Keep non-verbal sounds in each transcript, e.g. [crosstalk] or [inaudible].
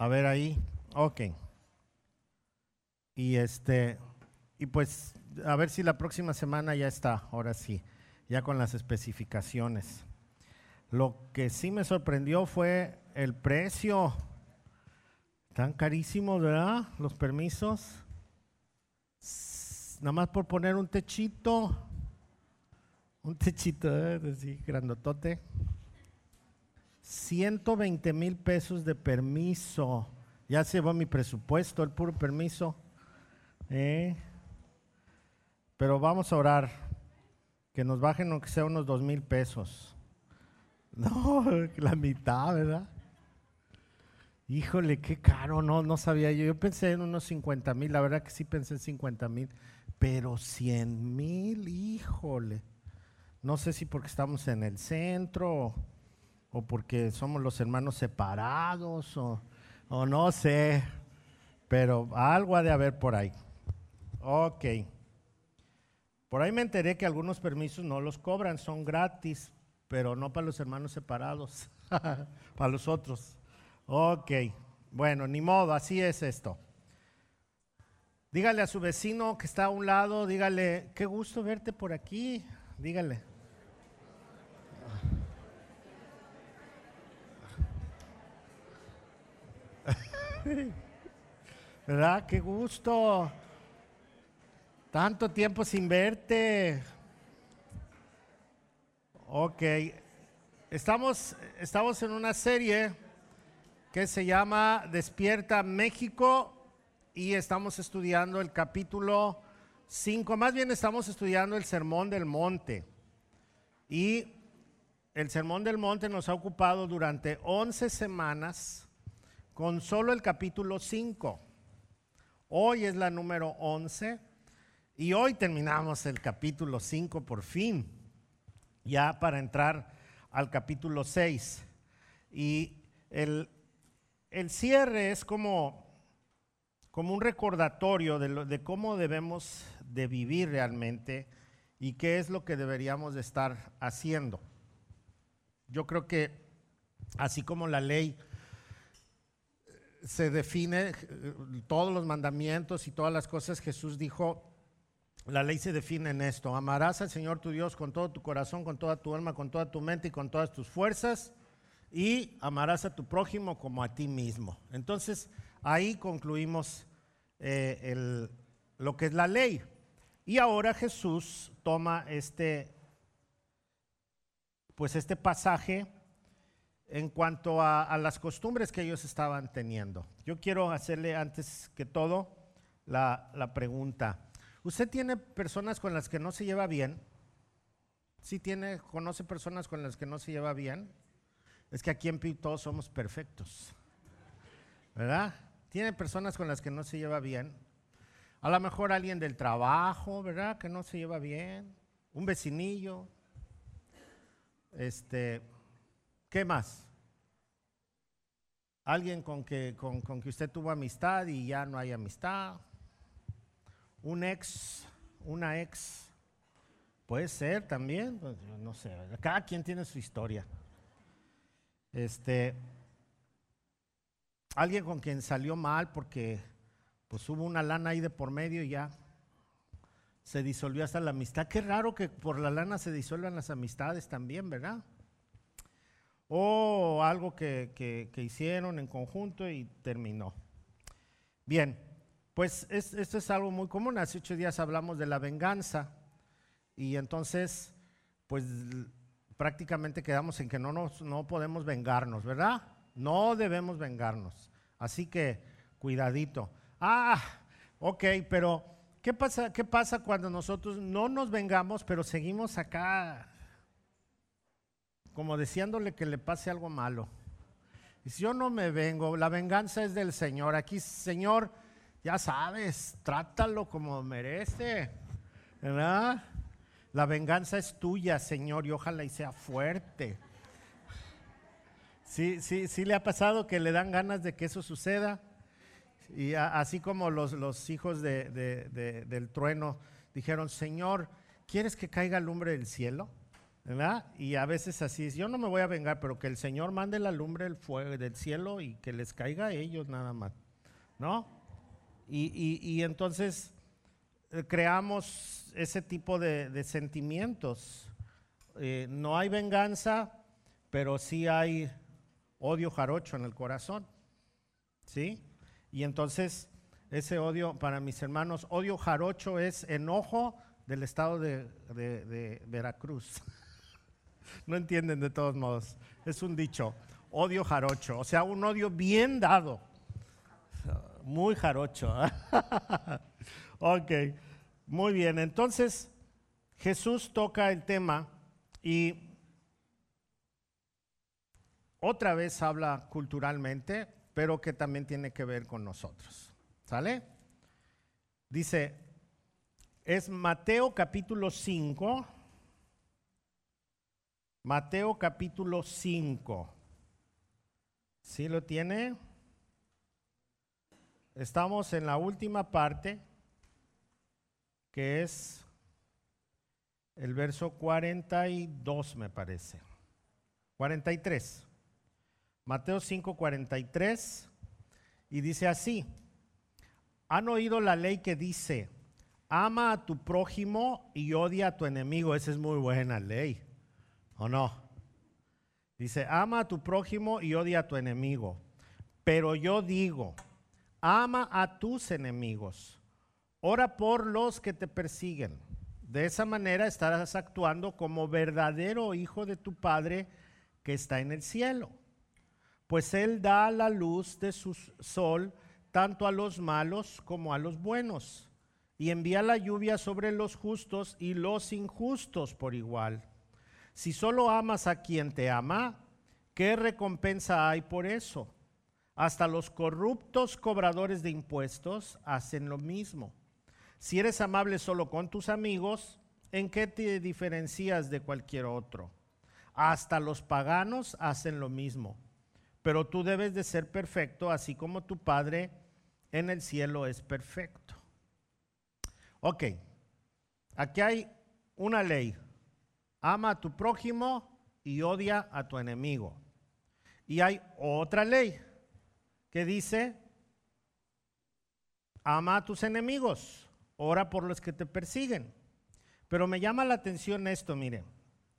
A ver ahí. Ok. Y este, y pues a ver si la próxima semana ya está, ahora sí, ya con las especificaciones. Lo que sí me sorprendió fue el precio. Tan carísimos, ¿verdad? Los permisos. Nada más por poner un techito. Un techito, ¿eh? así, grandotote. 120 mil pesos de permiso. Ya se va mi presupuesto, el puro permiso. ¿Eh? Pero vamos a orar. Que nos bajen aunque sea unos dos mil pesos. [laughs] No, la mitad, ¿verdad? Híjole, qué caro, no, no sabía yo. Yo pensé en unos 50 mil, la verdad que sí pensé en 50 mil, pero 100 mil, híjole. No sé si porque estamos en el centro o porque somos los hermanos separados o, o no sé, pero algo ha de haber por ahí. Ok. Por ahí me enteré que algunos permisos no los cobran, son gratis, pero no para los hermanos separados, [laughs] para los otros. Ok, bueno, ni modo, así es esto. Dígale a su vecino que está a un lado, dígale, qué gusto verte por aquí, dígale. ¿Verdad? Qué gusto. Tanto tiempo sin verte. Ok. Estamos, estamos en una serie que se llama Despierta México y estamos estudiando el capítulo 5, más bien estamos estudiando el Sermón del Monte. Y el Sermón del Monte nos ha ocupado durante 11 semanas con solo el capítulo 5. Hoy es la número 11 y hoy terminamos el capítulo 5 por fin, ya para entrar al capítulo 6. Y el, el cierre es como, como un recordatorio de, de, cómo debemos de vivir realmente y qué es lo que deberíamos de estar haciendo. Yo creo que así como la ley se define, todos los mandamientos y todas las cosas, Jesús dijo, la ley se define en esto, amarás al Señor tu Dios con todo tu corazón, con toda tu alma, con toda tu mente y con todas tus fuerzas y amarás a tu prójimo como a ti mismo. Entonces, ahí concluimos eh, lo que es la ley. Y ahora Jesús toma este, pues este pasaje en cuanto a, las costumbres que ellos estaban teniendo. Yo quiero hacerle antes que todo la, la pregunta. ¿Usted tiene personas con las que no se lleva bien? ¿Sí tiene, conoce personas con las que no se lleva bien? Es que aquí en PIB todos somos perfectos. ¿Verdad? Tiene personas con las que no se lleva bien. A lo mejor alguien del trabajo, ¿verdad? Que no se lleva bien. Un vecinillo. Este, ¿qué más? Alguien con que, con, con que usted tuvo amistad y ya no hay amistad. Un ex, una ex. Puede ser también, pues, no sé. Cada quien tiene su historia. Este, alguien con quien salió mal porque pues hubo una lana ahí de por medio y ya se disolvió hasta la amistad. Qué raro que por la lana se disuelvan las amistades también, ¿verdad? O algo que, que, hicieron en conjunto y terminó. Bien, pues es, esto es algo muy común. Hace ocho días hablamos de la venganza y entonces, pues prácticamente quedamos en que no, nos, no podemos vengarnos, ¿verdad? No debemos vengarnos. Así que, cuidadito. Ah, ok, pero ¿qué pasa, ¿qué pasa cuando nosotros no nos vengamos, pero seguimos acá como deseándole que le pase algo malo? Y si yo no me vengo, la venganza es del Señor. Aquí, Señor, ya sabes, trátalo como merece, ¿verdad? La venganza es tuya, Señor, y ojalá y sea fuerte. Sí, sí, sí le ha pasado que le dan ganas de que eso suceda. Y así como los, los hijos de, del trueno dijeron, Señor, ¿quieres que caiga lumbre del cielo? Y a veces así es, yo no me voy a vengar, pero que el Señor mande la lumbre del fuego del cielo y que les caiga a ellos nada más, ¿no? Y, entonces eh, creamos ese tipo de, sentimientos. Eh, no hay venganza, pero sí hay odio jarocho en el corazón, ¿sí? Y entonces ese odio, para mis hermanos, odio jarocho es enojo del estado de Veracruz. [laughs] no entienden de todos modos. Es un dicho, odio jarocho, o sea, un odio bien dado. Muy jarocho. [laughs] ok, muy bien. Entonces, Jesús toca el tema y otra vez habla culturalmente, pero que también tiene que ver con nosotros. ¿Sale? Dice, es Mateo capítulo 5. Mateo capítulo 5. ¿Sí lo tiene? Estamos en la última parte, que es el verso 42, me parece. 43. Mateo 5, 43. Y dice así, han oído la ley que dice, ama a tu prójimo y odia a tu enemigo. Esa es muy buena ley, ¿o no? Dice, ama a tu prójimo y odia a tu enemigo. Pero yo digo, ama a tus enemigos, ora por los que te persiguen. De esa manera estarás actuando como verdadero hijo de tu Padre que está en el cielo. Pues Él da la luz de su sol tanto a los malos como a los buenos, y envía la lluvia sobre los justos y los injustos por igual. Si solo amas a quien te ama, ¿qué recompensa hay por eso? Hasta los corruptos cobradores de impuestos hacen lo mismo. Si eres amable solo con tus amigos, ¿en qué te diferencias de cualquier otro? Hasta los paganos hacen lo mismo. Pero tú debes de ser perfecto, así como tu Padre en el cielo es perfecto. Ok, aquí hay una ley. Ama a tu prójimo y odia a tu enemigo. Y hay otra ley que dice, ama a tus enemigos, ora por los que te persiguen. Pero me llama la atención esto, mire,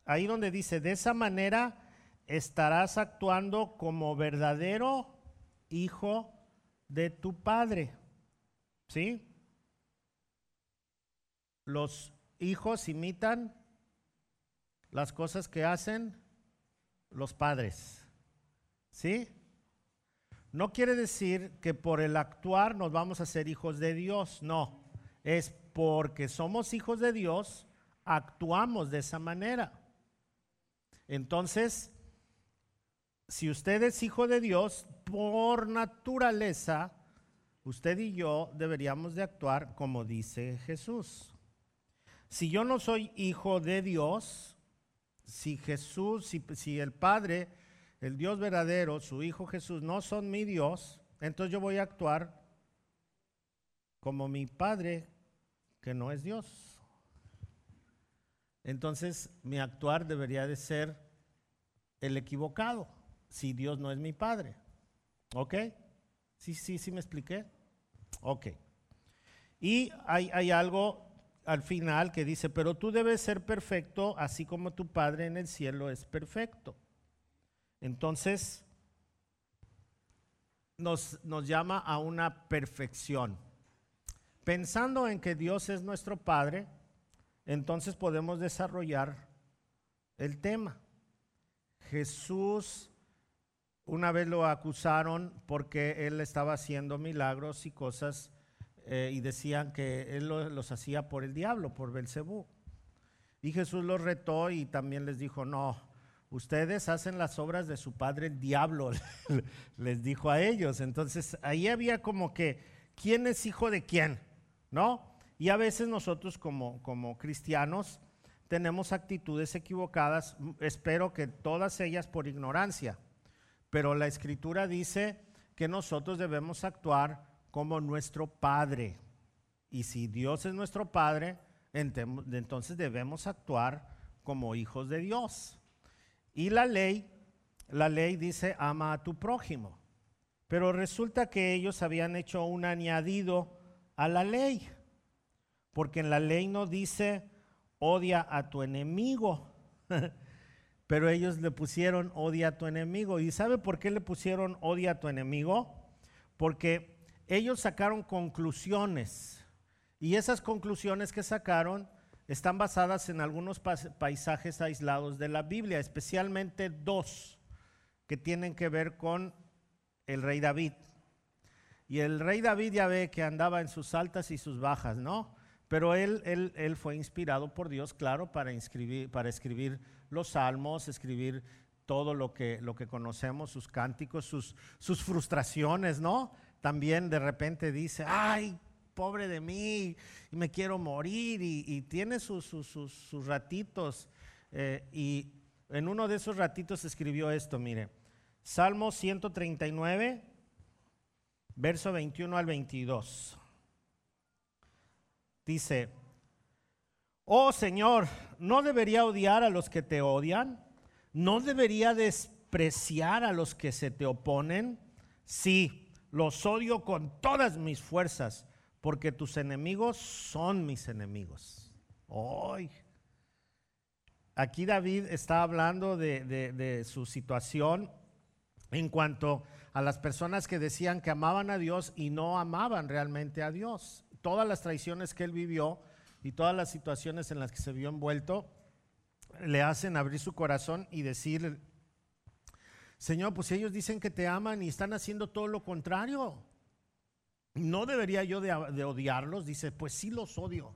ahí donde dice, de esa manera estarás actuando como verdadero hijo de tu padre. ¿Sí? Los hijos imitan las cosas que hacen los padres. ¿Sí? No quiere decir que por el actuar nos vamos a ser hijos de Dios, no. Es porque somos hijos de Dios, actuamos de esa manera. Entonces, si usted es hijo de Dios, por naturaleza, usted y yo deberíamos de actuar como dice Jesús. Si yo no soy hijo de Dios, si Jesús, si, el Padre el Dios verdadero, su Hijo Jesús, no son mi Dios, entonces yo voy a actuar como mi Padre, que no es Dios. Entonces mi actuar debería de ser el equivocado, si Dios no es mi Padre. ¿Ok? Sí, sí, sí me expliqué. Ok. Y hay, hay algo al final que dice, pero tú debes ser perfecto, así como tu Padre en el cielo es perfecto. Entonces, nos, llama a una perfección. Pensando en que Dios es nuestro Padre, entonces podemos desarrollar el tema. Jesús, una vez lo acusaron porque él estaba haciendo milagros y cosas eh, y decían que él los hacía por el diablo, por Belcebú. Y Jesús los retó y también les dijo, no, ustedes hacen las obras de su padre el diablo, [laughs] les dijo a ellos. Entonces ahí había como que, ¿quién es hijo de quién? ¿No? Y a veces nosotros como, como cristianos tenemos actitudes equivocadas, espero que todas ellas por ignorancia, pero la escritura dice que nosotros debemos actuar como nuestro Padre. Y si Dios es nuestro Padre, entonces debemos actuar como hijos de Dios. Y la ley, la ley dice, ama a tu prójimo. Pero resulta que ellos habían hecho un añadido a la ley, porque en la ley no dice, odia a tu enemigo. [laughs] Pero ellos le pusieron odia a tu enemigo. ¿Y sabe por qué le pusieron odia a tu enemigo? Porque ellos sacaron conclusiones. Y esas conclusiones que sacaron están basadas en algunos paisajes aislados de la Biblia, especialmente dos que tienen que ver con el rey David. Y el rey David ya ve que andaba en sus altas y sus bajas, ¿no? Pero él, él, él fue inspirado por Dios, claro, para, para escribir los salmos, escribir todo lo que, lo que conocemos, sus cánticos, sus, sus frustraciones, ¿no? También de repente dice, ay, pobre de mí, y me quiero morir, y, tiene sus, sus, ratitos. Eh, y en uno de esos ratitos escribió esto, mire, Salmo 139, verso 21 al 22. Dice, oh Señor, ¿no debería odiar a los que te odian? ¿No debería despreciar a los que se te oponen? Sí, los odio con todas mis fuerzas porque tus enemigos son mis enemigos. Hoy. Aquí David está hablando de, su situación en cuanto a las personas que decían que amaban a Dios y no amaban realmente a Dios. Todas las traiciones que él vivió y todas las situaciones en las que se vio envuelto le hacen abrir su corazón y decir, Señor, pues ellos dicen que te aman y están haciendo todo lo contrario. ¿No debería yo de, odiarlos? Dice, pues sí los odio.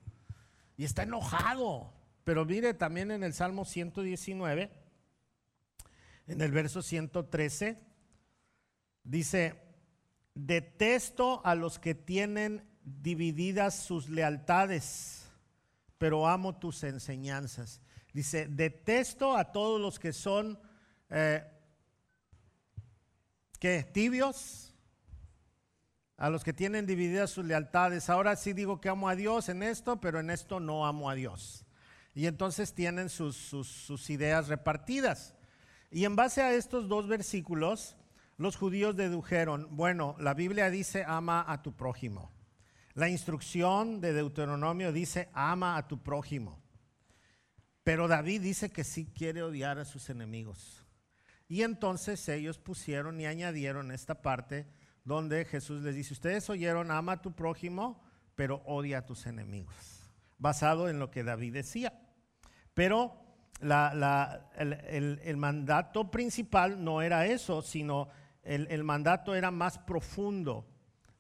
Y está enojado. Pero mire también en el Salmo 119, en el verso 113, dice, detesto a los que tienen divididas sus lealtades, pero amo tus enseñanzas. Dice, detesto a todos los que son, eh, ¿qué? Tibios, a los que tienen divididas sus lealtades. Ahora sí digo que amo a Dios en esto, pero en esto no amo a Dios. Y entonces tienen sus, ideas repartidas. Y en base a estos dos versículos, los judíos dedujeron, bueno, la Biblia dice ama a tu prójimo. La instrucción de Deuteronomio dice ama a tu prójimo. Pero David dice que sí quiere odiar a sus enemigos. Y entonces ellos pusieron y añadieron esta parte donde Jesús les dice, ustedes oyeron, ama a tu prójimo, pero odia a tus enemigos, basado en lo que David decía. Pero el, mandato principal no era eso, sino el, el mandato era más profundo,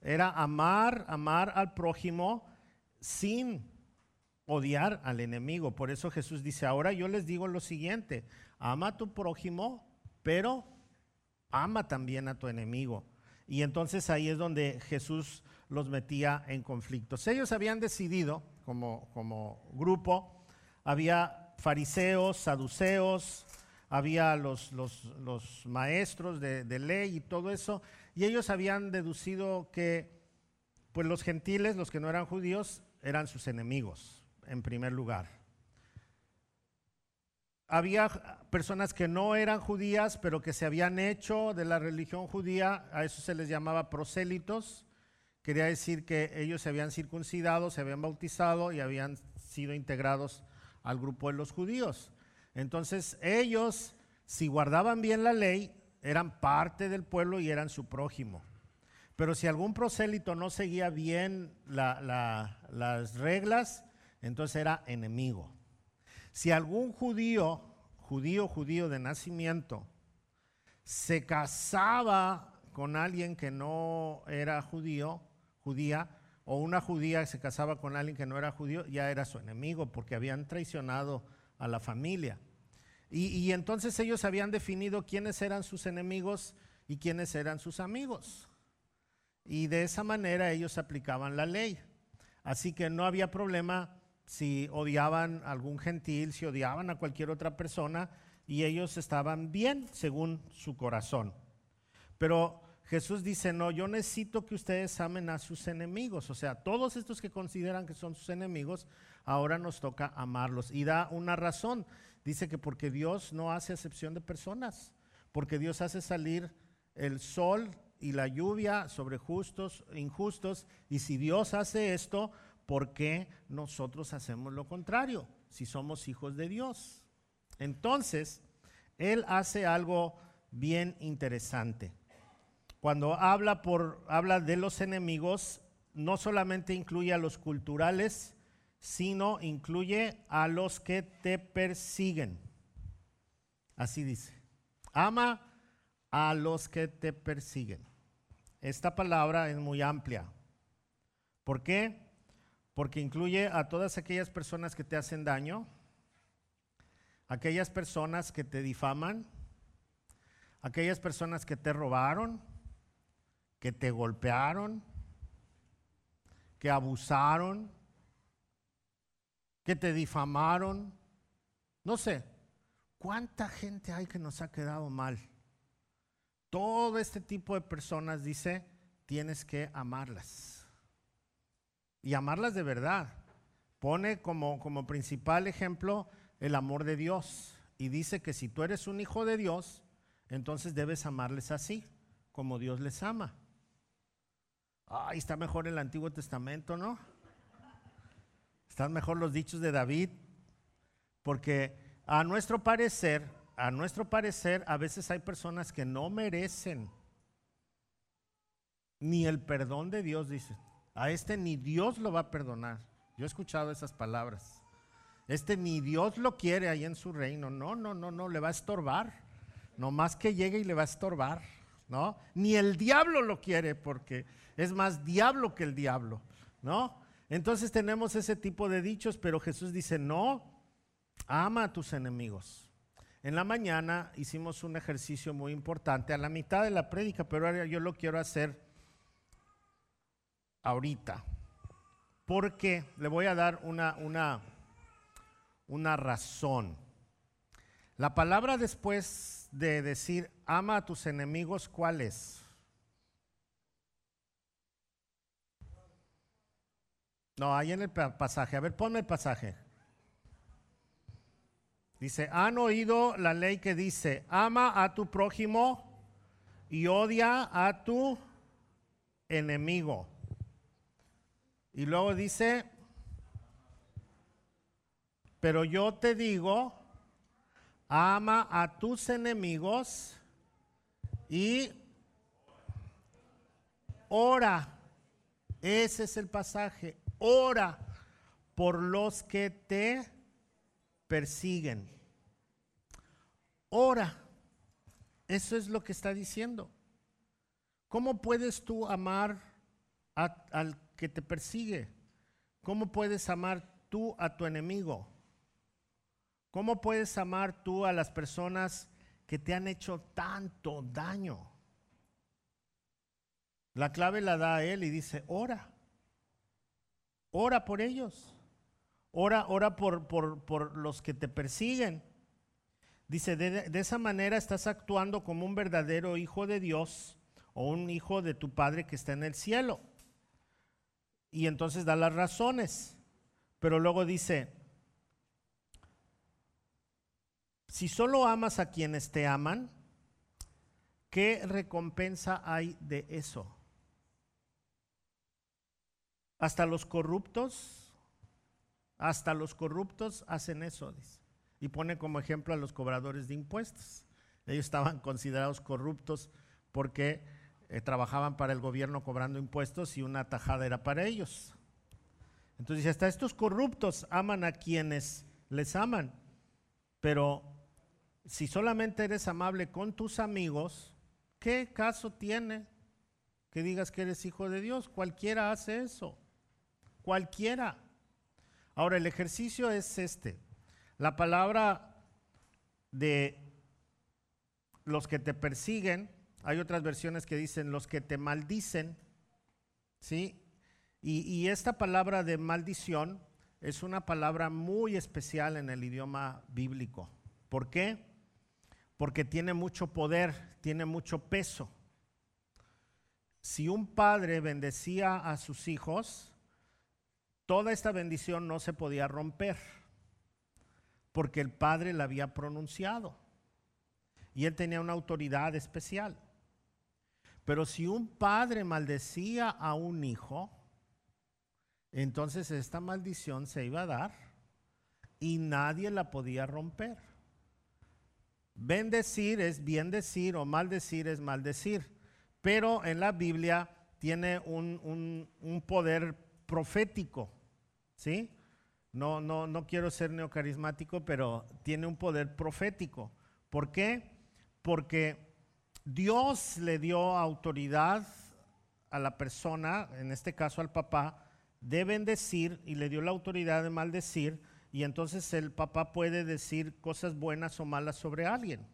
era amar, amar al prójimo sin odiar al enemigo. Por eso Jesús dice, ahora yo les digo lo siguiente, ama a tu prójimo, pero ama también a tu enemigo. Y entonces ahí es donde Jesús los metía en conflictos. Ellos habían decidido, como, como grupo, había fariseos, saduceos, había los, los, maestros de, de, ley y todo eso, y ellos habían deducido que pues los gentiles, los que no eran judíos, eran sus enemigos, en primer lugar había personas que no eran judías, pero que se habían hecho de la religión judía, a eso se les llamaba prosélitos. Quería decir que ellos se habían circuncidado, se habían bautizado y habían sido integrados al grupo de los judíos. Entonces ellos, si guardaban bien la ley, eran parte del pueblo y eran su prójimo. Pero si algún prosélito no seguía bien las reglas, entonces era enemigo. Si algún judío, judío, judío de nacimiento, se casaba con alguien que no era judío, judía, o una judía se casaba con alguien que no era judío, ya era su enemigo porque habían traicionado a la familia. Y, entonces ellos habían definido quiénes eran sus enemigos y quiénes eran sus amigos. Y de esa manera ellos aplicaban la ley. Así que no había problema si odiaban a algún gentil, si odiaban a cualquier otra persona, y ellos estaban bien según su corazón. Pero Jesús dice, no, yo necesito que ustedes amen a sus enemigos. O sea, todos estos que consideran que son sus enemigos, ahora nos toca amarlos. Y da una razón. Dice que porque Dios no hace excepción de personas, porque Dios hace salir el sol y la lluvia sobre justos injustos. Y si Dios hace esto, ¿por qué nosotros hacemos lo contrario? Si somos hijos de Dios. Entonces, Él hace algo bien interesante. Cuando habla, por, habla de los enemigos, no solamente incluye a los culturales, sino incluye a los que te persiguen. Así dice. Ama a los que te persiguen. Esta palabra es muy amplia. ¿Por qué? Porque incluye a todas aquellas personas que te hacen daño, aquellas personas que te difaman, aquellas personas que te robaron, que te golpearon, que abusaron, que te difamaron. No sé, ¿cuánta gente hay que nos ha quedado mal? Todo este tipo de personas, dice, tienes que amarlas. Y amarlas de verdad. Pone como, como principal ejemplo el amor de Dios. Y dice que si tú eres un hijo de Dios, entonces debes amarles así, como Dios les ama. Ay, está mejor el Antiguo Testamento, ¿no? Están mejor los dichos de David, porque a nuestro parecer, a nuestro parecer, a veces hay personas que no merecen ni el perdón de Dios, dice. A este ni Dios lo va a perdonar. Yo he escuchado esas palabras. Este ni Dios lo quiere ahí en su reino. No, no, no, no, le va a estorbar. No más que llegue y le va a estorbar. ¿No? Ni el diablo lo quiere porque es más diablo que el diablo, ¿no? Entonces tenemos ese tipo de dichos, pero Jesús dice, no, ama a tus enemigos. En la mañana hicimos un ejercicio muy importante, a la mitad de la prédica, pero ahora yo lo quiero hacer ahorita. Porque le voy a dar una, una, una razón. La palabra después de decir ama a tus enemigos, ¿cuál es? No, ahí en el pasaje. A ver, ponme el pasaje. Dice, han oído la ley que dice, ama a tu prójimo y odia a tu enemigo. Y luego dice, pero yo te digo, ama a tus enemigos y ora. Ese es el pasaje ora por los que te persiguen. Ora. Eso es lo que está diciendo. ¿Cómo puedes tú amar al que te persigue? ¿Cómo puedes amar tú a tu enemigo? ¿Cómo puedes amar tú a las personas que te han hecho tanto daño? La clave la da a él y dice, ora. Ora por ellos. Ora, ora por, por, los que te persiguen. Dice, de, esa manera estás actuando como un verdadero hijo de Dios o un hijo de tu Padre que está en el cielo. Y entonces da las razones. Pero luego dice, si solo amas a quienes te aman, ¿qué recompensa hay de eso? Hasta los corruptos, hasta los corruptos hacen eso, dice. Y pone como ejemplo a los cobradores de impuestos. Ellos estaban considerados corruptos porque eh, trabajaban para el gobierno cobrando impuestos y una tajada era para ellos. Entonces hasta estos corruptos aman a quienes les aman, pero si solamente eres amable con tus amigos, ¿qué caso tiene que digas que eres hijo de Dios? Cualquiera hace eso. Cualquiera. Ahora, el ejercicio es este. La palabra de los que te persiguen, hay otras versiones que dicen los que te maldicen, ¿sí? Y, y, esta palabra de maldición es una palabra muy especial en el idioma bíblico. ¿Por qué? Porque tiene mucho poder, tiene mucho peso. Si un padre bendecía a sus hijos, toda esta bendición no se podía romper. porque el padre la había pronunciado. Y él tenía una autoridad especial. Pero si un padre maldecía a un hijo, entonces esta maldición se iba a dar y nadie la podía romper. Bendecir es bien decir o maldecir es maldecir. Pero en la Biblia tiene un, un poder profético. ¿Sí? No, no, no quiero ser neocarismático, pero tiene un poder profético. ¿Por qué? Porque Dios le dio autoridad a la persona, en este caso al papá, de bendecir y le dio la autoridad de maldecir, y entonces el papá puede decir cosas buenas o malas sobre alguien.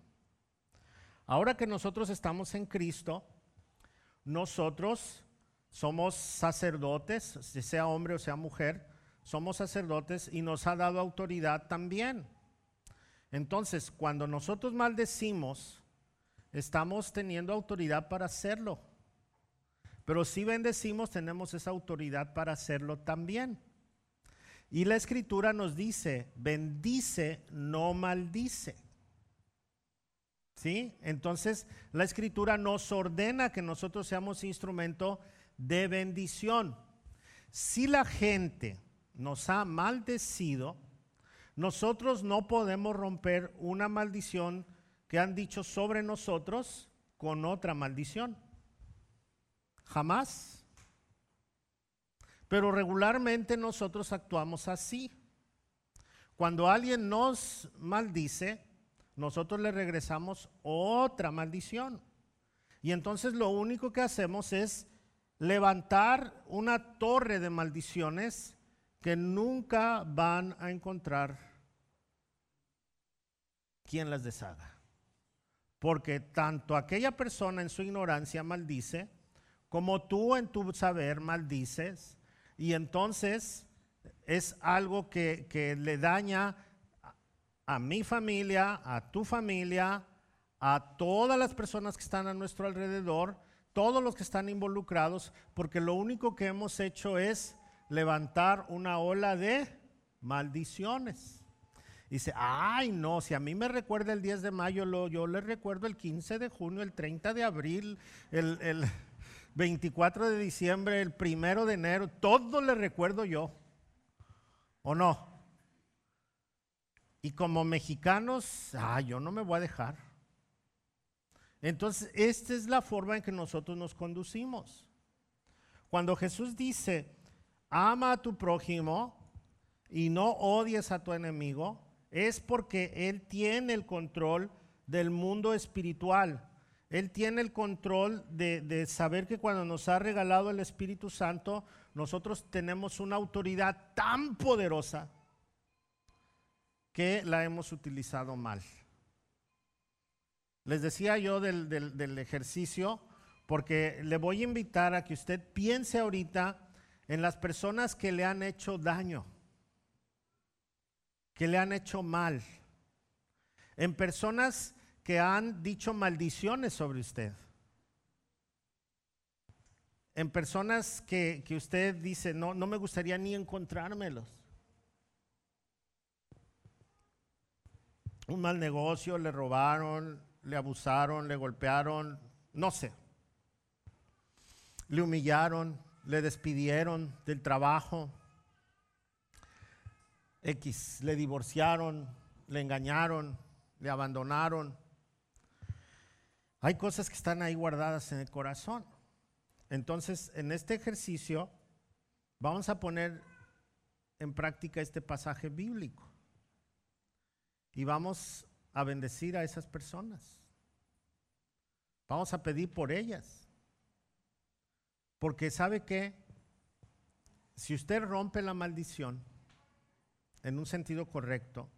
Ahora que nosotros estamos en Cristo, nosotros somos sacerdotes, sea hombre o sea mujer, somos sacerdotes y nos ha dado autoridad también. Entonces, cuando nosotros maldecimos, estamos teniendo autoridad para hacerlo. Pero si bendecimos, tenemos esa autoridad para hacerlo también. Y la escritura nos dice, bendice, no maldice. ¿Sí? Entonces, la escritura nos ordena que nosotros seamos instrumento de bendición. Si la gente nos ha maldecido, nosotros no podemos romper una maldición que han dicho sobre nosotros con otra maldición. Jamás. Pero regularmente nosotros actuamos así. Cuando alguien nos maldice, nosotros le regresamos otra maldición. Y entonces lo único que hacemos es levantar una torre de maldiciones que nunca van a encontrar quien las deshaga. Porque tanto aquella persona en su ignorancia maldice, como tú en tu saber maldices, y entonces es algo que, que le daña a mi familia, a tu familia, a todas las personas que están a nuestro alrededor, todos los que están involucrados, porque lo único que hemos hecho es levantar una ola de maldiciones. Dice, ay no, si a mí me recuerda el 10 de mayo, yo le recuerdo el 15 de junio, el 30 de abril, el, el [laughs] 24 de diciembre, el 1 de enero, todo le recuerdo yo. ¿O no? Y como mexicanos, ay, yo no me voy a dejar. Entonces, esta es la forma en que nosotros nos conducimos. Cuando Jesús dice, ama a tu prójimo y no odies a tu enemigo, es porque Él tiene el control del mundo espiritual. Él tiene el control de, saber que cuando nos ha regalado el Espíritu Santo, nosotros tenemos una autoridad tan poderosa que la hemos utilizado mal. Les decía yo del, del ejercicio, porque le voy a invitar a que usted piense ahorita en las personas que le han hecho daño, que le han hecho mal, en personas que han dicho maldiciones sobre usted, en personas que, que usted dice, no, no me gustaría ni encontrármelos. Un mal negocio, le robaron, le abusaron, le golpearon, no sé. Le humillaron, le despidieron del trabajo. X, le divorciaron, le engañaron, le abandonaron. Hay cosas que están ahí guardadas en el corazón. Entonces, en este ejercicio vamos a poner en práctica este pasaje bíblico y vamos a bendecir a esas personas. Vamos a pedir por ellas. Porque sabe que si usted rompe la maldición en un sentido correcto,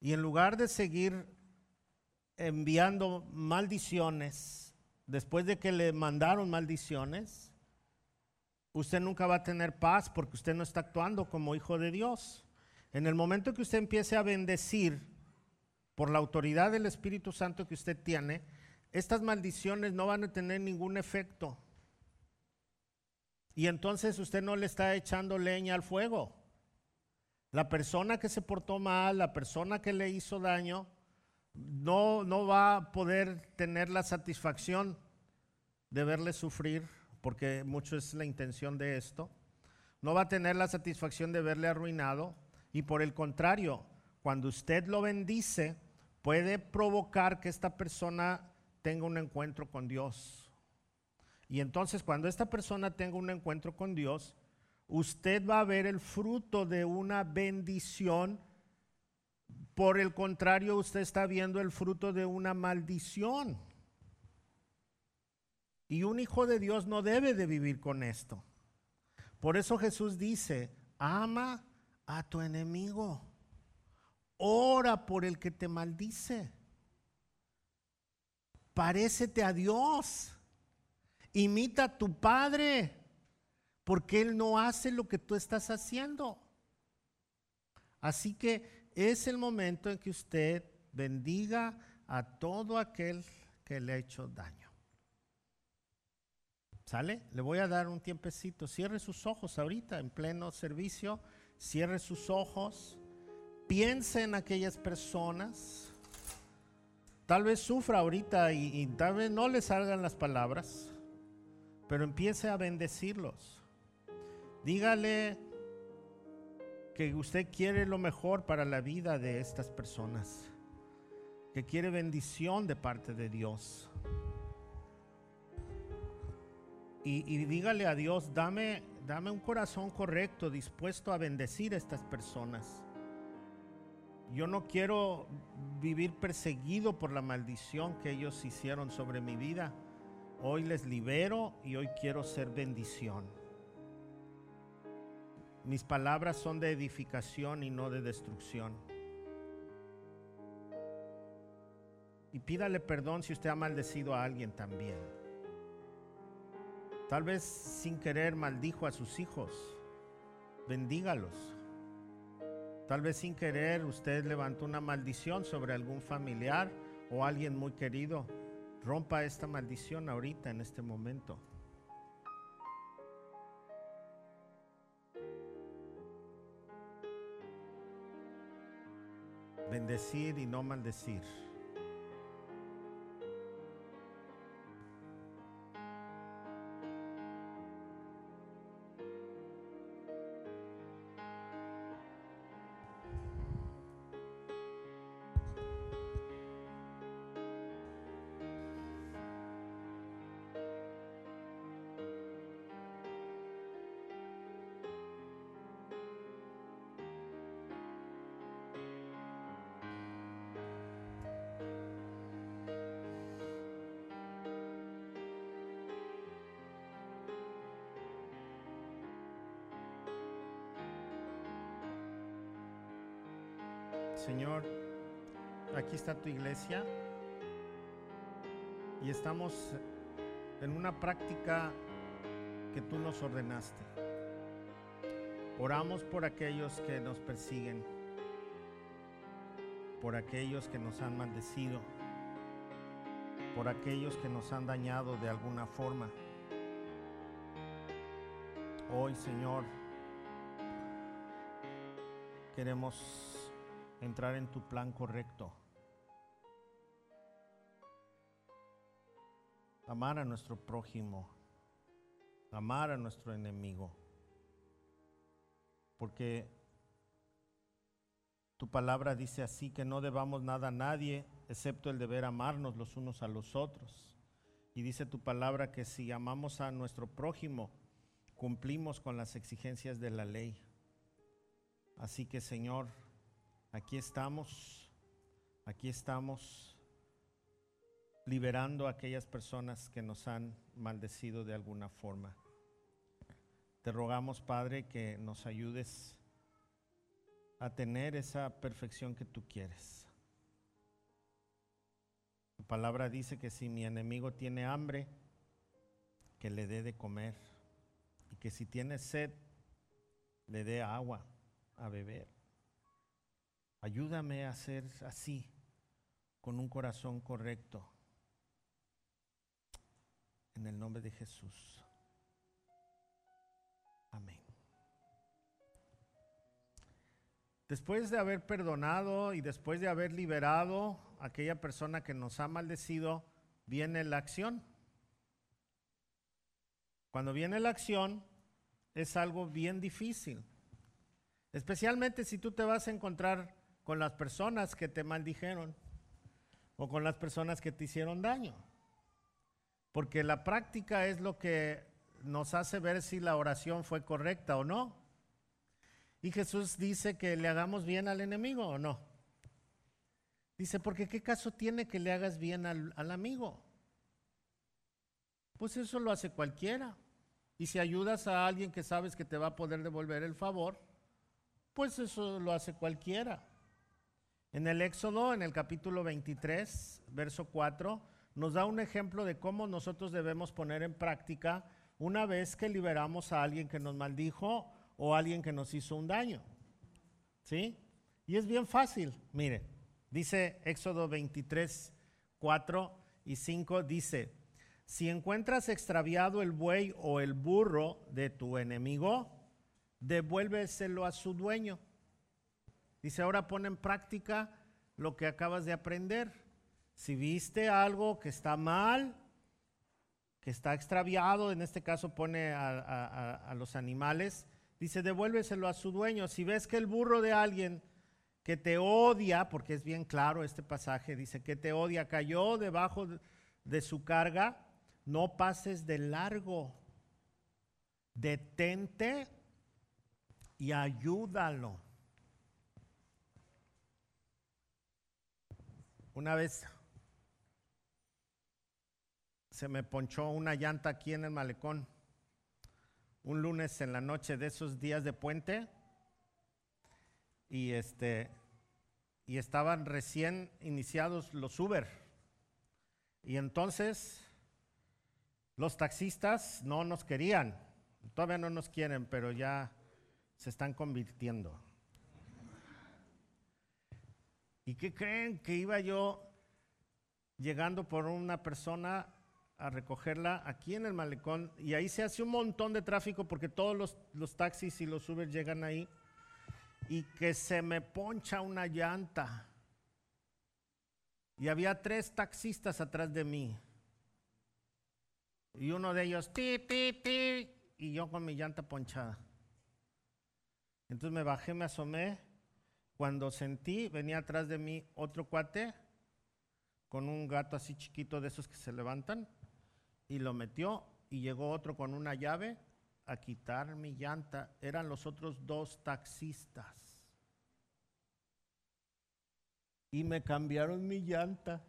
y en lugar de seguir enviando maldiciones, después de que le mandaron maldiciones, usted nunca va a tener paz porque usted no está actuando como hijo de Dios. En el momento que usted empiece a bendecir por la autoridad del Espíritu Santo que usted tiene, estas maldiciones no van a tener ningún efecto. Y entonces usted no le está echando leña al fuego. La persona que se portó mal, la persona que le hizo daño, no, no va a poder tener la satisfacción de verle sufrir, porque mucho es la intención de esto. No va a tener la satisfacción de verle arruinado. Y por el contrario, cuando usted lo bendice, puede provocar que esta persona tenga un encuentro con Dios. Y entonces cuando esta persona tenga un encuentro con Dios, usted va a ver el fruto de una bendición. Por el contrario, usted está viendo el fruto de una maldición. Y un hijo de Dios no debe de vivir con esto. Por eso Jesús dice, ama a tu enemigo. Ora por el que te maldice. Parécete a Dios. Imita a tu Padre, porque Él no hace lo que tú estás haciendo. Así que es el momento en que usted bendiga a todo aquel que le ha hecho daño. ¿Sale? Le voy a dar un tiempecito. Cierre sus ojos ahorita en pleno servicio. Cierre sus ojos piense en aquellas personas. Tal vez sufra ahorita y, tal vez no le salgan las palabras, pero empiece a bendecirlos. Dígale que usted quiere lo mejor para la vida de estas personas, que quiere bendición de parte de Dios. Y, dígale a Dios, dame, dame un corazón correcto, dispuesto a bendecir a estas personas. Yo no quiero vivir perseguido por la maldición que ellos hicieron sobre mi vida. Hoy les libero y hoy quiero ser bendición. Mis palabras son de edificación y no de destrucción. Y pídale perdón si usted ha maldecido a alguien también. Tal vez sin querer maldijo a sus hijos. Bendígalos. Tal vez sin querer usted levantó una maldición sobre algún familiar o alguien muy querido. Rompa esta maldición ahorita, en este momento. Bendecir y no maldecir. Señor, aquí está tu iglesia y estamos en una práctica que tú nos ordenaste. Oramos por aquellos que nos persiguen, por aquellos que nos han maldecido, por aquellos que nos han dañado de alguna forma. Hoy, Señor, queremos entrar en tu plan correcto. Amar a nuestro prójimo, amar a nuestro enemigo. Porque tu palabra dice así que no debamos nada a nadie excepto el deber amarnos los unos a los otros. Y dice tu palabra que si amamos a nuestro prójimo, cumplimos con las exigencias de la ley. Así que Señor, Aquí estamos, aquí estamos liberando a aquellas personas que nos han maldecido de alguna forma. Te rogamos, Padre, que nos ayudes a tener esa perfección que tú quieres. Tu palabra dice que si mi enemigo tiene hambre, que le dé de comer. Y que si tiene sed, le dé agua a beber. Ayúdame a ser así, con un corazón correcto. En el nombre de Jesús. Amén. Después de haber perdonado y después de haber liberado a aquella persona que nos ha maldecido, viene la acción. Cuando viene la acción, es algo bien difícil. Especialmente si tú te vas a encontrar con las personas que te maldijeron o con las personas que te hicieron daño. Porque la práctica es lo que nos hace ver si la oración fue correcta o no. Y Jesús dice que le hagamos bien al enemigo o no. Dice, porque ¿qué caso tiene que le hagas bien al, al amigo? Pues eso lo hace cualquiera. Y si ayudas a alguien que sabes que te va a poder devolver el favor, pues eso lo hace cualquiera. En el Éxodo, en el capítulo 23, verso 4, nos da un ejemplo de cómo nosotros debemos poner en práctica una vez que liberamos a alguien que nos maldijo o alguien que nos hizo un daño. ¿Sí? Y es bien fácil. Mire, dice Éxodo 23, 4 y 5, dice, si encuentras extraviado el buey o el burro de tu enemigo, devuélveselo a su dueño. Dice, ahora pon en práctica lo que acabas de aprender. Si viste algo que está mal, que está extraviado, en este caso pone a, a los animales, Dice, devuélveselo a su dueño. Si ves que el burro de alguien que te odia, porque es bien claro este pasaje, dice que te odia, cayó debajo de su carga, no pases de largo. Detente y ayúdalo. Una vez se me ponchó una llanta aquí en el malecón un lunes en la noche de esos días de puente y este y estaban recién iniciados los Uber. Y entonces los taxistas no nos querían. Todavía no nos quieren, pero ya se están convirtiendo. ¿Y qué creen que iba yo llegando por una persona a recogerla aquí en el malecón y ahí se hace un montón de tráfico porque todos los, los taxis y los Uber llegan ahí y que se me poncha una llanta. Y había tres taxistas atrás de mí. Y uno de ellos, ti, ti, ti, y yo con mi llanta ponchada. Entonces me bajé, me asomé. Cuando sentí, venía atrás de mí otro cuate con un gato así chiquito de esos que se levantan y lo metió y llegó otro con una llave a quitar mi llanta. Eran los otros dos taxistas. Y me cambiaron mi llanta.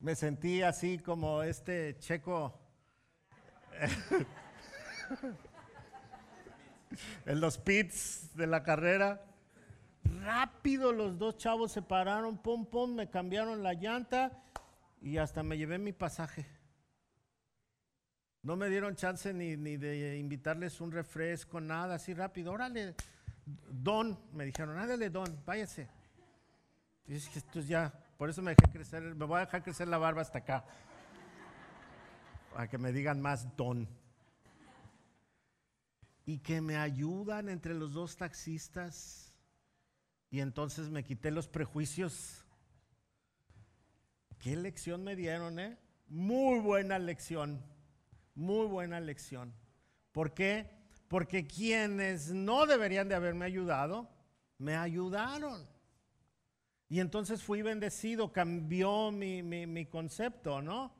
Me sentí así como este checo [laughs] [laughs] en los pits de la carrera. Rápido los dos chavos se pararon, pum, pum, me cambiaron la llanta y hasta me llevé mi pasaje. No me dieron chance ni, de invitarles un refresco, nada, así rápido. Órale, don, me dijeron, ándale, don, váyase. Y es que esto ya, por eso me dejé crecer, me voy a dejar crecer la barba hasta acá. Para que me digan más don. Y que me ayudan entre los dos taxistas. Y entonces me quité los prejuicios ¿Qué lección me dieron, eh? Muy buena lección, muy buena lección. ¿Por qué? Porque quienes no deberían de haberme ayudado, me ayudaron. Y entonces fui bendecido, cambió mi, mi, concepto, ¿no?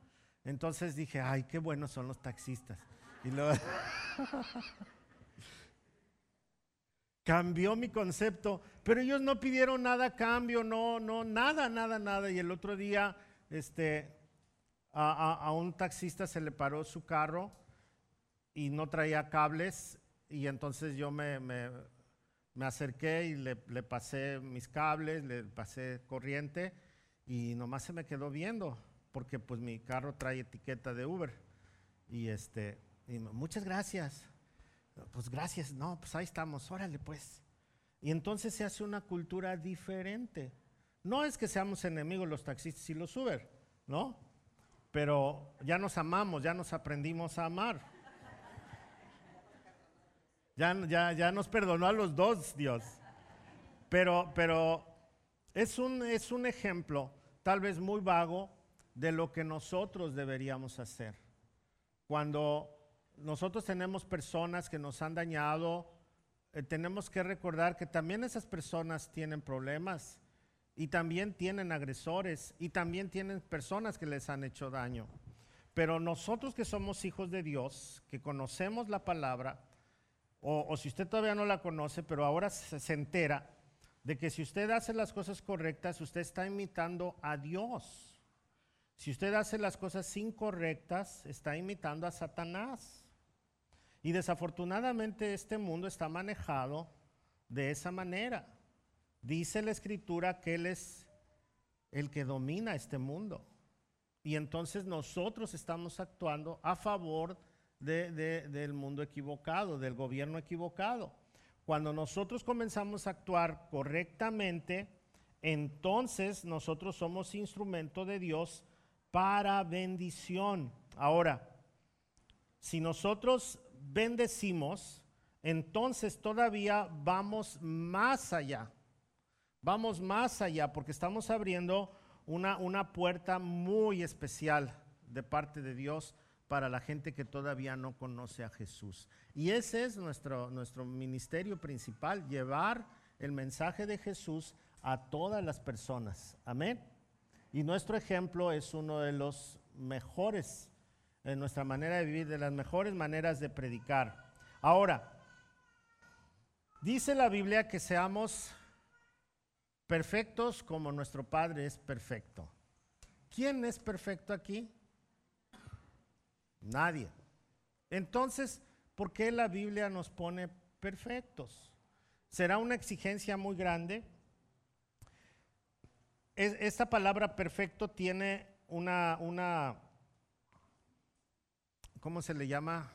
Entonces dije, ay, qué buenos son los taxistas. Y luego [laughs] cambió mi concepto, pero ellos no pidieron nada a cambio, no, no, nada, nada, nada. Y el otro día este, a, un taxista se le paró su carro y no traía cables y entonces yo me, acerqué y le, pasé mis cables, le pasé corriente y nomás se me quedó viendo porque pues mi carro trae etiqueta de Uber y este, muchas gracias. Pues gracias, no, pues ahí estamos, órale pues. Y entonces se hace una cultura diferente. No es que seamos enemigos los taxistas y los Uber, ¿no? Pero ya nos amamos, ya nos aprendimos a amar. Ya, ya, ya nos perdonó a los dos, Dios. Pero, pero es, un, es un ejemplo, tal vez muy vago, de lo que nosotros deberíamos hacer. Cuando nosotros tenemos personas que nos han dañado, eh, tenemos que recordar que también esas personas tienen problemas y también tienen agresores y también tienen personas que les han hecho daño. Pero nosotros que somos hijos de Dios, que conocemos la palabra, o, si usted todavía no la conoce, pero ahora se, se entera de que si usted hace las cosas correctas, usted está imitando a Dios. Si usted hace las cosas incorrectas, está imitando a Satanás. Y desafortunadamente este mundo está manejado de esa manera. Dice la escritura que Él es el que domina este mundo. Y entonces nosotros estamos actuando a favor del mundo equivocado, del gobierno equivocado. Cuando nosotros comenzamos a actuar correctamente, entonces nosotros somos instrumento de Dios para bendición. Ahora, si nosotros bendecimos, entonces todavía vamos más allá. Vamos más allá porque estamos abriendo una, una puerta muy especial de parte de Dios para la gente que todavía no conoce a Jesús. Y ese es nuestro, nuestro ministerio principal, llevar el mensaje de Jesús a todas las personas. Amén. Y nuestro ejemplo es uno de los mejores en nuestra manera de vivir, de las mejores maneras de predicar. Ahora, dice la Biblia que seamos perfectos como nuestro Padre es perfecto. ¿Quién es perfecto aquí? Nadie. Entonces, ¿por qué la Biblia nos pone perfectos? ¿Será una exigencia muy grande? esta palabra perfecto tiene una, una ¿cómo se le llama?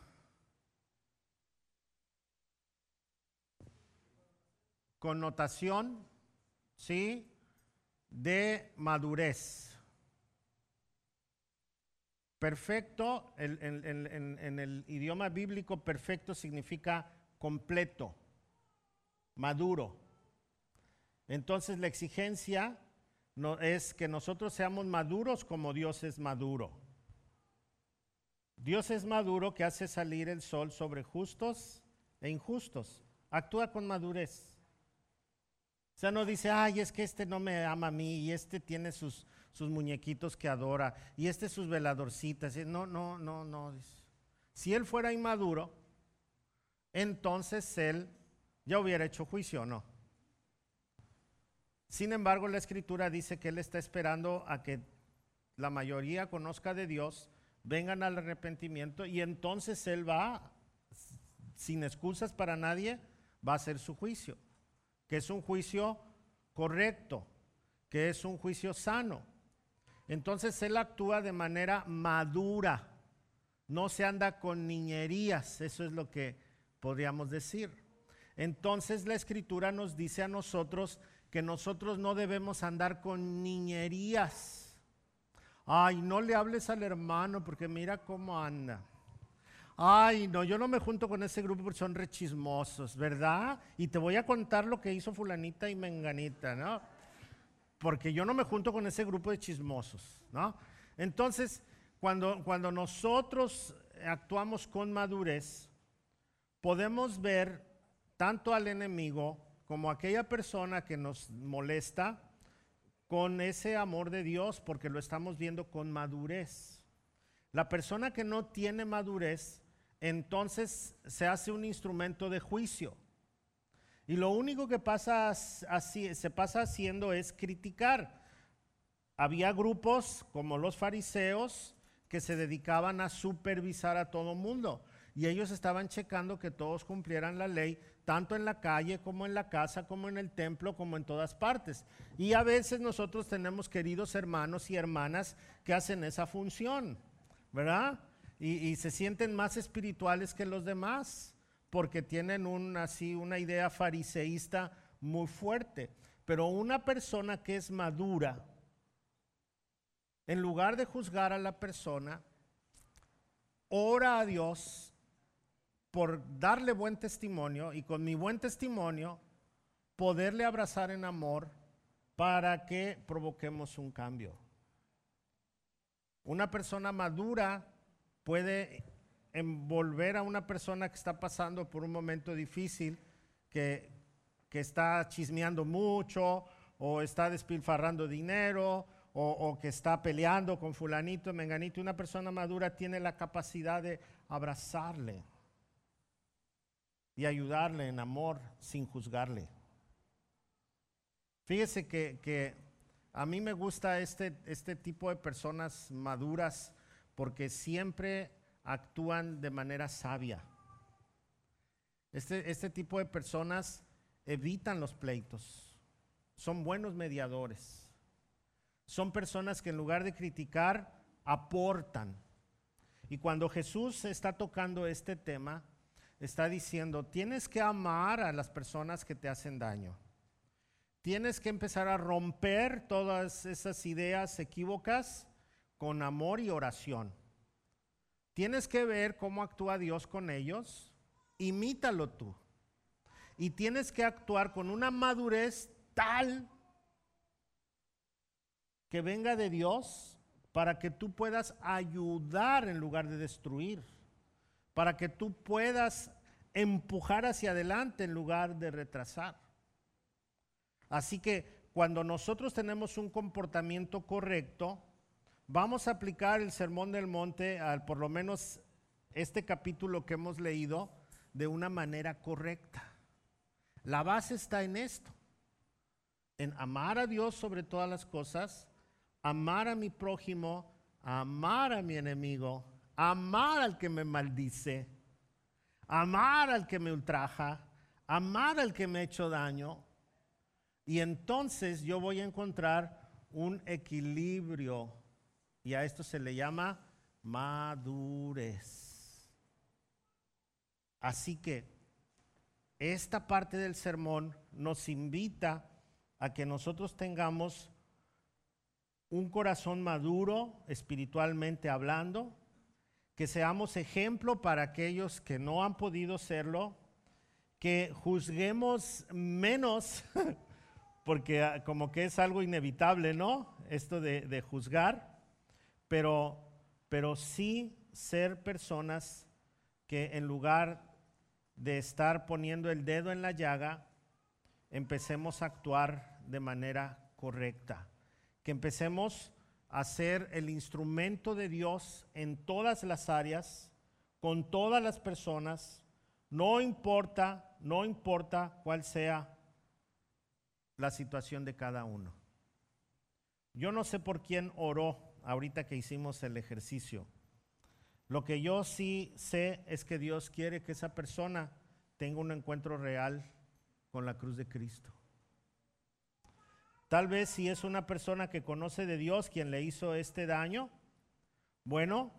Connotación, ¿sí? De madurez. Perfecto, en, el idioma bíblico, perfecto significa completo, maduro. Entonces la exigencia no, es que nosotros seamos maduros como Dios es maduro. Dios es maduro que hace salir el sol sobre justos e injustos. Actúa con madurez. O sea, no dice, ay, es que este no me ama a mí y este tiene sus, sus muñequitos que adora y este sus veladorcitas. No, no, no, no. Si él fuera inmaduro, entonces él ya hubiera hecho juicio, ¿no? Sin embargo, la escritura dice que él está esperando a que la mayoría conozca de Dios vengan al arrepentimiento y entonces Él va, sin excusas para nadie, va a hacer su juicio, que es un juicio correcto, que es un juicio sano. Entonces Él actúa de manera madura, no se anda con niñerías, eso es lo que podríamos decir. Entonces la escritura nos dice a nosotros que nosotros no debemos andar con niñerías Ay, no le hables al hermano porque mira cómo anda. Ay, no, yo no me junto con ese grupo porque son rechismosos, ¿verdad? Y te voy a contar lo que hizo fulanita y menganita, ¿no? Porque yo no me junto con ese grupo de chismosos, ¿no? Entonces, cuando, cuando nosotros actuamos con madurez, podemos ver tanto al enemigo como a aquella persona que nos molesta, con ese amor de Dios porque lo estamos viendo con madurez. La persona que no tiene madurez, entonces se hace un instrumento de juicio. Y lo único que pasa así, se pasa haciendo es criticar. Había grupos como los fariseos que se dedicaban a supervisar a todo mundo y ellos estaban checando que todos cumplieran la ley tanto en la calle como en la casa, como en el templo, como en todas partes. Y a veces nosotros tenemos queridos hermanos y hermanas que hacen esa función, ¿verdad? Y, se sienten más espirituales que los demás, porque tienen un, así una idea fariseísta muy fuerte. Pero una persona que es madura, en lugar de juzgar a la persona, ora a Dios por darle buen testimonio y con mi buen testimonio poderle abrazar en amor para que provoquemos un cambio. Una persona madura puede envolver a una persona que está pasando por un momento difícil, que, que está chismeando mucho o está despilfarrando dinero o, que está peleando con fulanito, menganito. Una persona madura tiene la capacidad de abrazarle y ayudarle en amor sin juzgarle. Fíjese que, a mí me gusta este, este tipo de personas maduras porque siempre actúan de manera sabia. Este, este tipo de personas evitan los pleitos, son buenos mediadores, son personas que en lugar de criticar, aportan. Y cuando Jesús está tocando este tema, está diciendo, tienes que amar a las personas que te hacen daño. Tienes que empezar a romper todas esas ideas equívocas con amor y oración. Tienes que ver cómo actúa Dios con ellos, imítalo tú. Y tienes que actuar con una madurez tal que venga de Dios para que tú puedas ayudar en lugar de destruir, para que tú puedas empujar hacia adelante en lugar de retrasar. Así que cuando nosotros tenemos un comportamiento correcto, vamos a aplicar el sermón del monte, al, por lo menos este capítulo que hemos leído, de una manera correcta. La base está en esto, en amar a Dios sobre todas las cosas, amar a mi prójimo, amar a mi enemigo, amar al que me maldice, amar al que me ultraja, amar al que me ha hecho daño, y entonces yo voy a encontrar un equilibrio. Y a esto se le llama madurez. Así que esta parte del sermón nos invita a que nosotros tengamos un corazón maduro espiritualmente hablando, que seamos ejemplo para aquellos que no han podido serlo, que juzguemos menos [laughs] porque ah, como que es algo inevitable, ¿no? Esto de, juzgar, pero, pero sí ser personas que en lugar de estar poniendo el dedo en la llaga, empecemos a actuar de manera correcta, que empecemos a ser el instrumento de Dios en todas las áreas, con todas las personas, no importa, no importa cuál sea la situación de cada uno. Yo no sé por quién oró ahorita que hicimos el ejercicio. Lo que yo sí sé es que Dios quiere que esa persona tenga un encuentro real con la cruz de Cristo. Tal vez si es una persona que conoce de Dios quien le hizo este daño, bueno,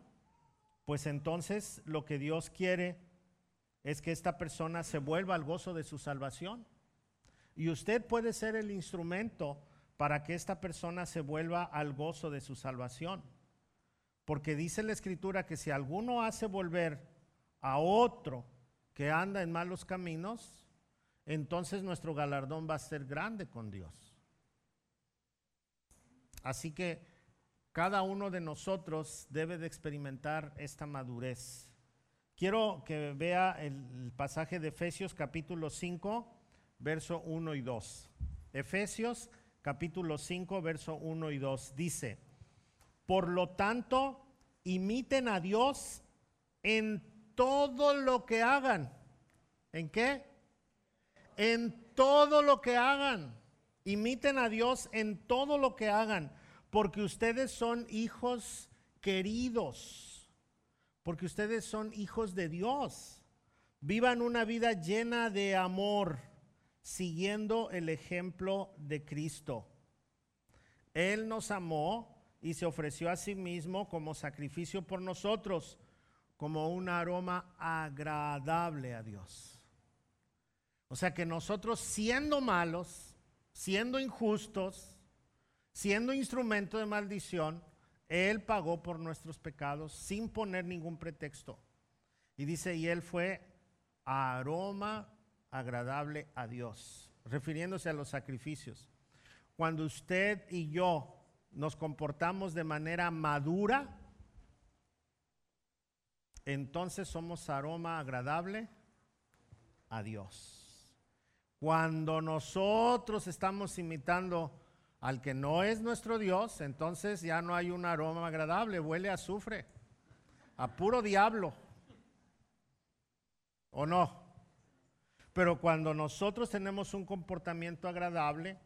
pues entonces lo que Dios quiere es que esta persona se vuelva al gozo de su salvación. Y usted puede ser el instrumento para que esta persona se vuelva al gozo de su salvación. Porque dice la escritura que si alguno hace volver a otro que anda en malos caminos, entonces nuestro galardón va a ser grande con Dios. Así que cada uno de nosotros debe de experimentar esta madurez. Quiero que vea el pasaje de Efesios capítulo 5 verso 1 y 2. Efesios capítulo 5, verso 1 y 2 dice, por lo tanto, imiten a Dios en todo lo que hagan. ¿En qué? En todo lo que hagan. Imiten a Dios en todo lo que hagan, porque ustedes son hijos queridos, porque ustedes son hijos de Dios. Vivan una vida llena de amor siguiendo el ejemplo de Cristo. Él nos amó y se ofreció a sí mismo como sacrificio por nosotros, como un aroma agradable a Dios. O sea que nosotros siendo malos, siendo injustos, siendo instrumento de maldición, Él pagó por nuestros pecados sin poner ningún pretexto. Y dice, y Él fue aroma agradable a Dios, refiriéndose a los sacrificios. Cuando usted y yo nos comportamos de manera madura, entonces somos aroma agradable a Dios. Cuando nosotros estamos imitando al que no es nuestro Dios, entonces ya no hay un aroma agradable, huele a azufre, a puro diablo. ¿O no? Pero cuando nosotros tenemos un comportamiento agradable,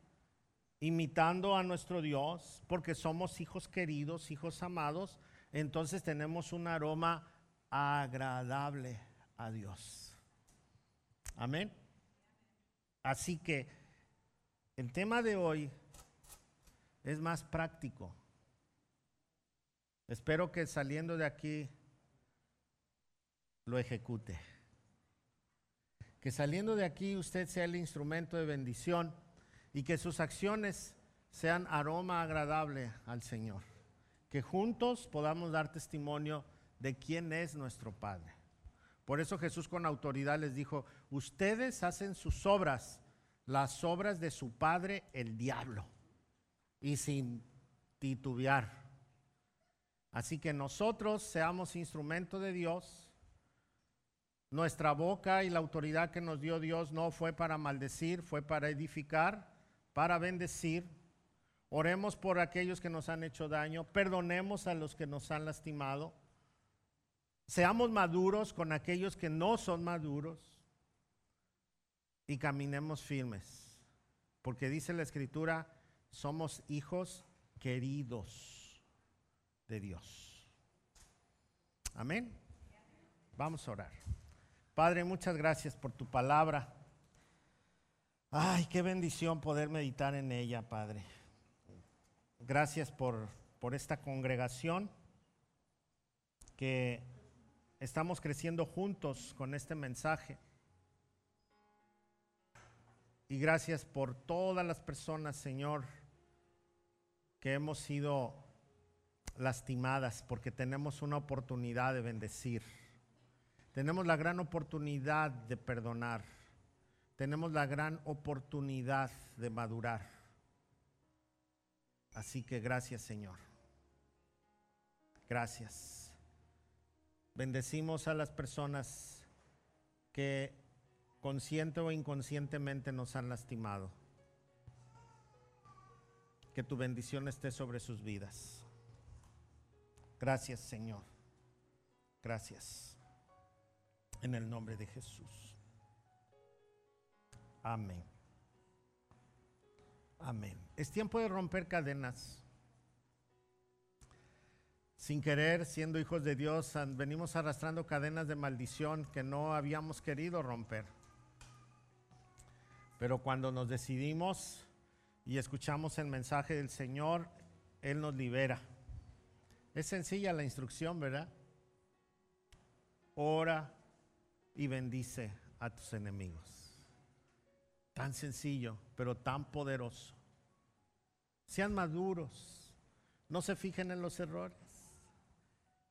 imitando a nuestro Dios, porque somos hijos queridos, hijos amados, entonces tenemos un aroma agradable a Dios. Amén. Así que el tema de hoy es más práctico. Espero que saliendo de aquí lo ejecute. Que saliendo de aquí usted sea el instrumento de bendición y que sus acciones sean aroma agradable al Señor. Que juntos podamos dar testimonio de quién es nuestro Padre. Por eso Jesús con autoridad les dijo, ustedes hacen sus obras, las obras de su Padre, el diablo, y sin titubear. Así que nosotros seamos instrumento de Dios. Nuestra boca y la autoridad que nos dio Dios no fue para maldecir, fue para edificar, para bendecir. Oremos por aquellos que nos han hecho daño, perdonemos a los que nos han lastimado Seamos maduros con aquellos que no son maduros y caminemos firmes. Porque dice la escritura, somos hijos queridos de Dios. Amén. Vamos a orar. Padre, muchas gracias por tu palabra. Ay, qué bendición poder meditar en ella, Padre. Gracias por, por esta congregación que estamos creciendo juntos con este mensaje. Y gracias por todas las personas, Señor, que hemos sido lastimadas porque tenemos una oportunidad de bendecir. Tenemos la gran oportunidad de perdonar. Tenemos la gran oportunidad de madurar. Así que gracias, Señor. Gracias. Bendecimos a las personas que consciente o inconscientemente nos han lastimado. Que tu bendición esté sobre sus vidas. Gracias Señor. Gracias. En el nombre de Jesús. Amén. Amén. Es tiempo de romper cadenas sin querer, siendo hijos de Dios, venimos arrastrando cadenas de maldición que no habíamos querido romper. Pero cuando nos decidimos y escuchamos el mensaje del Señor, Él nos libera. Es sencilla la instrucción, ¿verdad? Ora y bendice a tus enemigos. Tan sencillo, pero tan poderoso. Sean maduros. No se fijen en los errores.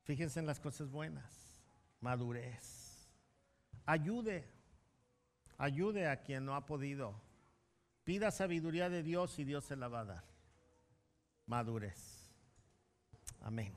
Fíjense en las cosas buenas. Madurez. Ayude. Ayude a quien no ha podido. Pida sabiduría de Dios y Dios se la va a dar. Madurez. Amén.